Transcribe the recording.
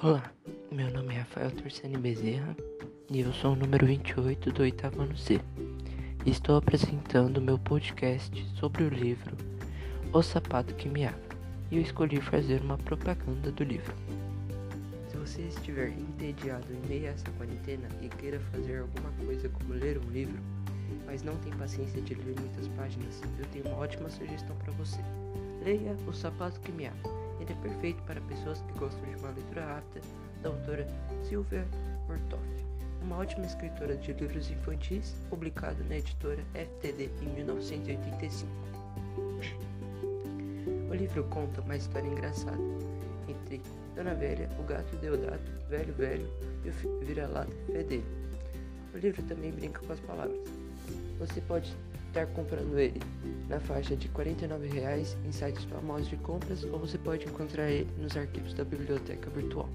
Olá, meu nome é Rafael Torciani Bezerra e eu sou o número 28 do oitavo ano C. Estou apresentando meu podcast sobre o livro O Sapato que Me Abre e eu escolhi fazer uma propaganda do livro. Se você estiver entediado em meio a essa quarentena e queira fazer alguma coisa como ler um livro, mas não tem paciência de ler muitas páginas, eu tenho uma ótima sugestão para você. Leia O Sapato que Me Abre ele é perfeito para pessoas que gostam de uma leitura rápida da autora Silvia Ortoff, uma ótima escritora de livros infantis, publicado na editora FTD em 1985. O livro conta uma história engraçada entre Dona Velha, o gato Deodato, Velho Velho e o vira-lata Fedelho. O livro também brinca com as palavras. Você pode estar comprando ele na faixa de R$ 49,00 em sites famosos de compras ou você pode encontrar ele nos arquivos da biblioteca virtual.